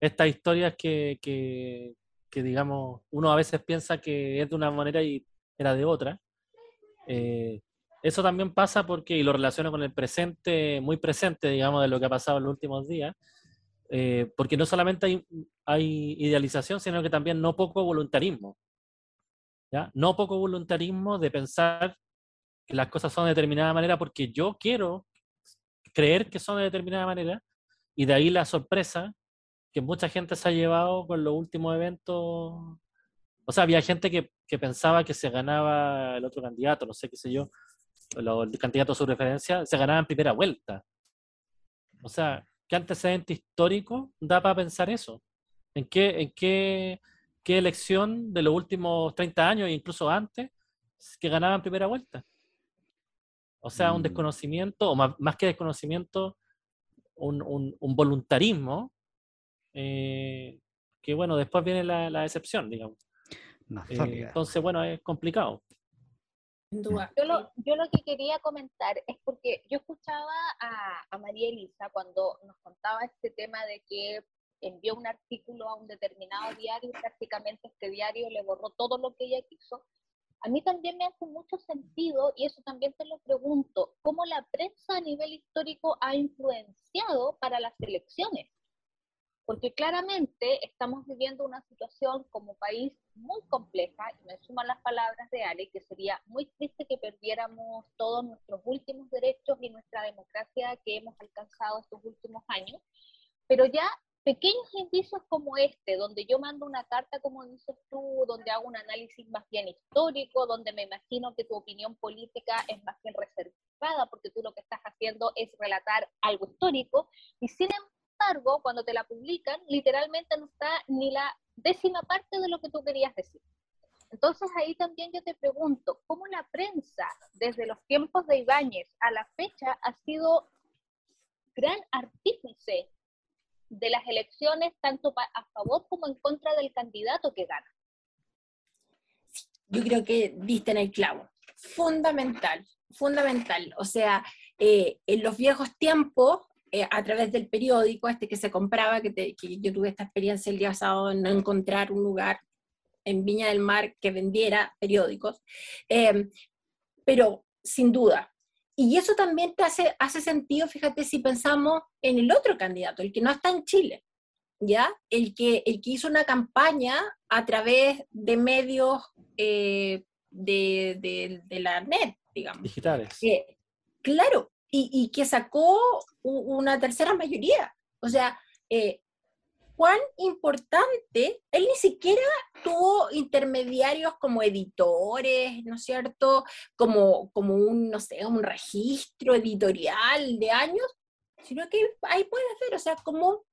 B: estas historias que, que, que, digamos, uno a veces piensa que es de una manera y era de otra. Eh, eso también pasa porque, y lo relaciono con el presente, muy presente, digamos, de lo que ha pasado en los últimos días, eh, porque no solamente hay, hay, idealización, sino que también no poco voluntarismo. ¿ya? No poco voluntarismo de pensar que las cosas son de determinada manera porque yo quiero creer que son de determinada manera, y de ahí la sorpresa que mucha gente se ha llevado con los últimos eventos. O sea, había gente que, que pensaba que se ganaba el otro candidato, no sé qué sé yo, los candidatos a su referencia, se ganaba en primera vuelta. O sea, ¿qué antecedente histórico da para pensar eso? ¿En qué, en qué, qué elección de los últimos 30 años e incluso antes que ganaba en primera vuelta? O sea, un mm. desconocimiento, o más, más que desconocimiento, un, un, un voluntarismo eh, que bueno, después viene la, la excepción, digamos. Eh, entonces, bueno, es complicado.
F: Yo lo, yo lo que quería comentar es porque yo escuchaba a, a, María Elisa cuando nos contaba este tema de que envió un artículo a un determinado diario y prácticamente este diario le borró todo lo que ella quiso. A mí también me hace mucho sentido, y eso también te lo pregunto, cómo la prensa a nivel histórico ha influenciado para las elecciones porque claramente estamos viviendo una situación como país muy compleja, y me suman las palabras de Ale, que sería muy triste que perdiéramos todos nuestros últimos derechos y nuestra democracia que hemos alcanzado estos últimos años, pero ya pequeños indicios como este, donde yo mando una carta, como dices tú, donde hago un análisis más bien histórico, donde me imagino que tu opinión política es más bien reservada, porque tú lo que estás haciendo es relatar algo histórico, y sin embargo, embargo, cuando te la publican, literalmente no está ni la décima parte de lo que tú querías decir. Entonces ahí también yo te pregunto, ¿cómo la prensa desde los tiempos de Ibáñez a la fecha ha sido gran artífice de las elecciones, tanto a favor como en contra del candidato que gana?
C: Yo creo que viste en el clavo. Fundamental, fundamental. O sea, eh, en los viejos tiempos eh, a través del periódico, este que se compraba, que, yo tuve esta experiencia el día pasado en no encontrar un lugar en Viña del Mar que vendiera periódicos, eh, pero sin duda. Y eso también te hace, hace sentido, fíjate, si pensamos en el otro candidato, el que no está en Chile, ¿ya? El que, el que hizo una campaña a través de medios eh, de, de, la net, digamos.
B: Digitales.
C: claro, y, que sacó una tercera mayoría. O sea, eh, cuán importante, él ni siquiera tuvo intermediarios como editores, ¿no es cierto? Como, como un, no sé, un registro editorial de años, sino que ahí puedes ver, o sea, cómo,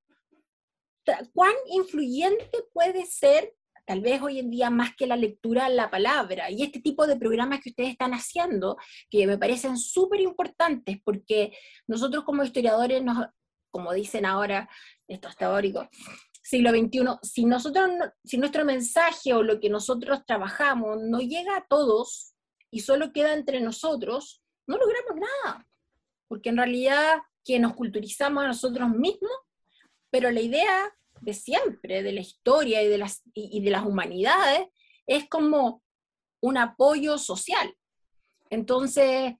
C: cuán influyente puede ser tal vez hoy en día más que la lectura, la palabra. Y este tipo de programas que ustedes están haciendo, que me parecen súper importantes, porque nosotros como historiadores, nos, como dicen ahora estos teóricos, siglo XXI, si, nosotros, si nuestro mensaje o lo que nosotros trabajamos no llega a todos y solo queda entre nosotros, no logramos nada. Porque en realidad que nos culturizamos a nosotros mismos, pero la idea de siempre, de la historia y de las, y, de las humanidades, es como un apoyo social. Entonces,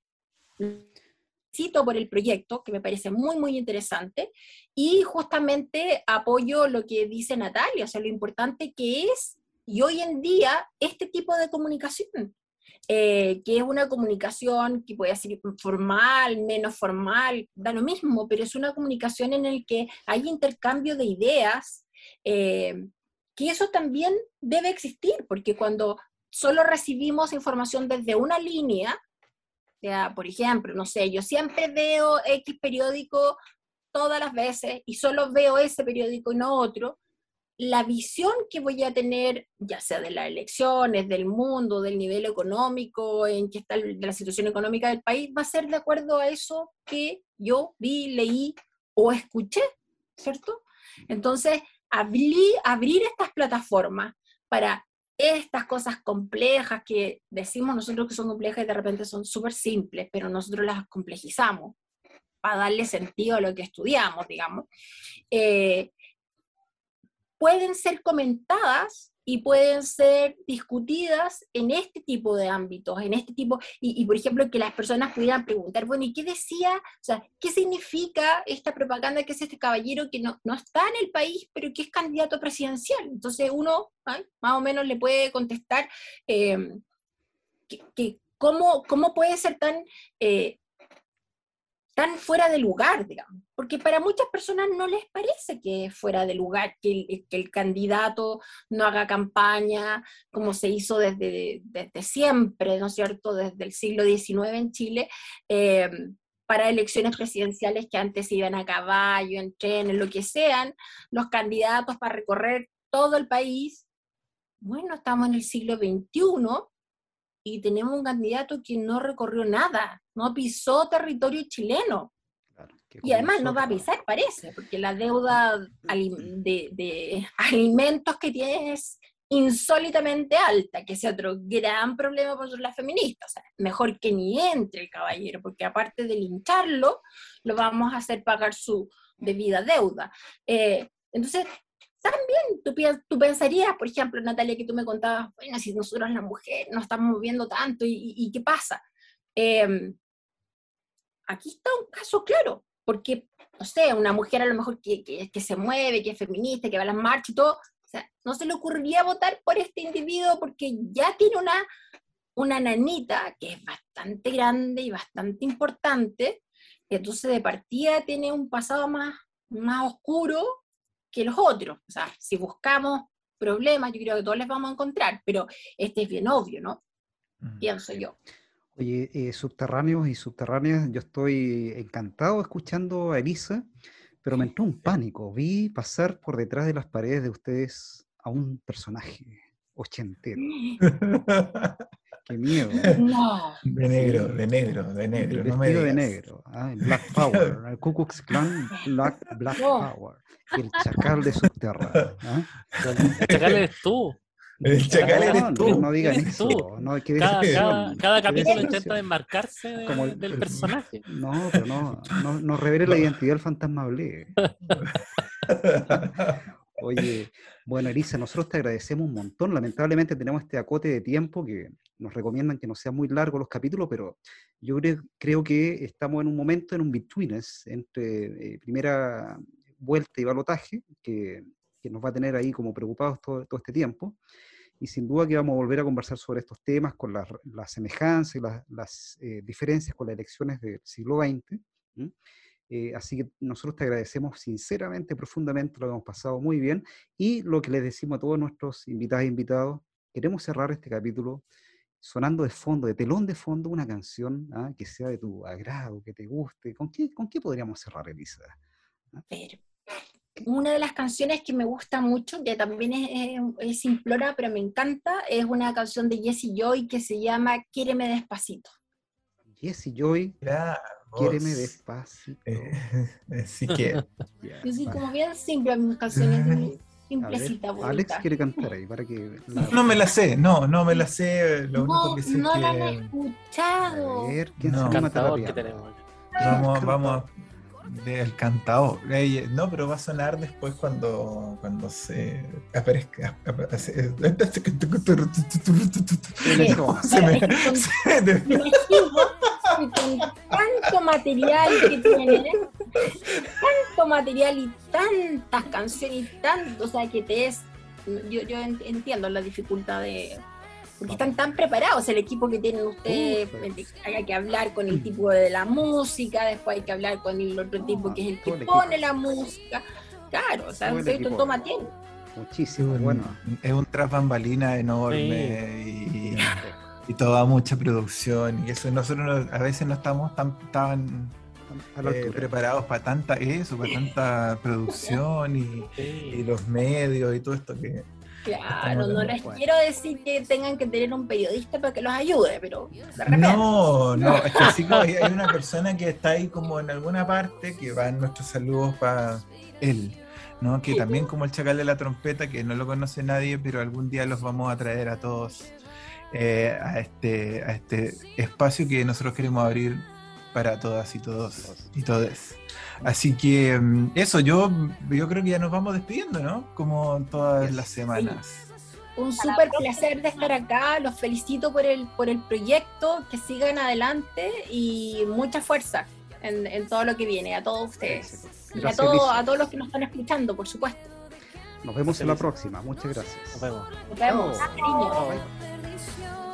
C: cito por el proyecto, que me parece muy, muy interesante, y justamente apoyo lo que dice Natalia, o sea, lo importante que es, y hoy en día, este tipo de comunicación. Eh, que es una comunicación que puede ser formal, menos formal, da lo mismo, pero es una comunicación en la que hay intercambio de ideas, eh, que eso también debe existir, porque cuando solo recibimos información desde una línea, sea, por ejemplo, no sé, yo siempre veo X periódico todas las veces y solo veo ese periódico y no otro, la visión que voy a tener, ya sea de las elecciones, del mundo, del nivel económico, en que está la situación económica del país, va a ser de acuerdo a eso que yo vi, leí o escuché, ¿cierto? Entonces, abrir estas plataformas para estas cosas complejas que decimos nosotros que son complejas y de repente son súper simples, pero nosotros las complejizamos para darle sentido a lo que estudiamos, digamos, eh, pueden ser comentadas y pueden ser discutidas en este tipo de ámbitos, en este tipo, y, por ejemplo, que las personas pudieran preguntar, bueno, ¿y qué decía? O sea, ¿qué significa esta propaganda que es este caballero que no, no está en el país, pero que es candidato presidencial? Entonces uno más o menos le puede contestar eh, que, cómo, cómo, puede ser tan eh, tan fuera de lugar, digamos, porque para muchas personas no les parece que es fuera de lugar, que el, candidato no haga campaña como se hizo desde, desde, siempre, ¿no es cierto?, desde el siglo XIX en Chile, eh, para elecciones presidenciales que antes iban a caballo, en tren, en lo que sean, los candidatos para recorrer todo el país. Bueno, estamos en el siglo XXI y tenemos un candidato que no recorrió nada, no pisó territorio chileno. y además no va a pisar, parece, porque la deuda <clears throat> de, alimentos que tiene es insólitamente alta, que es otro gran problema para las feministas. O sea, mejor que ni entre el caballero, porque aparte de lincharlo, lo vamos a hacer pagar su debida deuda. Eh, entonces, también tú, tú, pensarías, por ejemplo, Natalia, que tú me contabas, bueno, si nosotros las mujeres no estamos moviendo tanto, ¿y, qué pasa? Em, aquí está un caso claro, porque, no sé, una mujer a lo mejor que, que, se mueve, que es feminista, que va a las marchas y todo, o sea, no se le ocurriría votar por este individuo porque ya tiene una, una nanita que es bastante grande y bastante importante, entonces de partida tiene un pasado más, más oscuro que los otros. O sea, si buscamos problemas, yo creo que todos les vamos a encontrar, pero este es bien obvio, ¿no? Mm, Pienso yo.
D: Oye, eh, subterráneos y subterráneas, yo estoy encantado escuchando a Elisa, pero me <laughs> entró un pánico. Vi pasar por detrás de las paredes de ustedes a un personaje ochentero. Qué miedo.
A: No. De negro, de negro, de negro.
D: no me de negro. Ah, Black <laughs> Power. El Ku Klux Klan Black, Black Power. El chacal de <laughs> subterráneo. ¿ah?
B: El chacal eres tú. <laughs>
A: El chacal eres tú.
D: No, digan eso.
B: No, que cada, cada, cada, capítulo intenta desmarcarse del personaje.
D: No, pero no, no, no revele la identidad del fantasma <laughs> Oye, bueno, Elisa, nosotros te agradecemos un montón. Lamentablemente tenemos este acote de tiempo que nos recomiendan que no sean muy largos los capítulos, pero yo creo, que estamos en un momento, en un betweenes, entre eh, primera vuelta y balotaje, que, nos va a tener ahí como preocupados todo, este tiempo. Y sin duda que vamos a volver a conversar sobre estos temas, con las, semejanzas y las, eh, diferencias con las elecciones del siglo XX. Eh, así que nosotros te agradecemos sinceramente, profundamente, lo hemos pasado muy bien. Y lo que les decimos a todos nuestros invitados e invitados, queremos cerrar este capítulo sonando de fondo, de telón de fondo, una canción ¿ah? que sea de tu agrado, que te guste. ¿Con qué, con qué podríamos cerrar, Elisa?
C: ¿Ah? Una de las canciones que me gusta mucho, que también es, es, simplona, pero me encanta, es una canción de Jessie Joy que se llama Quiéreme despacito.
D: Jessie Joy. Quiéreme despacio.
A: Eh, <laughs> así que. <laughs>
C: Yo soy como bien simple mis canciones. <laughs> Simplecita,
D: Alex quiere cantar ahí para que.
A: No me la sé, no, no me la sé.
C: Lo no, único que sé no que... la han escuchado.
D: A ver, ¿quién
B: no. se llama que tenemos?
A: Vamos, vamos del cantador. No, pero va a sonar después cuando, cuando se aparezca. se
C: me, con tanto material que tiene, tanto material y tantas canciones y tanto, o sea, que te es, yo, yo entiendo la dificultad de, porque están tan preparados el equipo que tienen ustedes, hay que hablar con el tipo de la música, después hay que hablar con el otro tipo que es el que pone la música, claro, o sea, esto toma tiempo.
D: Muchísimo, bueno.
A: Es un tras bambalina enorme y y toda mucha producción y eso. Nosotros a veces no estamos tan, tan eh, preparados para tanta eso, para tanta producción y, los medios y todo esto que
C: Claro, no les quiero decir que tengan que tener un periodista para que los ayude, pero
A: No, no, es que sí hay, una persona que está ahí como en alguna parte, que van nuestros saludos para él, ¿no? que también como el chacal de la trompeta, que no lo conoce nadie, pero algún día los vamos a traer a todos eh, a, este, a este espacio que nosotros queremos abrir para todas y todos y todes. Así que mm, eso, yo, yo creo que ya nos vamos despidiendo, ¿no? Como todas las semanas.
C: Un súper placer de estar acá, los felicito por el, por el proyecto, que sigan adelante y mucha fuerza en, en todo lo que viene, a todos ustedes. Y a, todo- a todos los que nos están escuchando, por supuesto.
D: Nos vemos en la próxima. Muchas gracias.
B: Nos vemos.
C: Nos vemos.
D: Chao.
C: Cariño.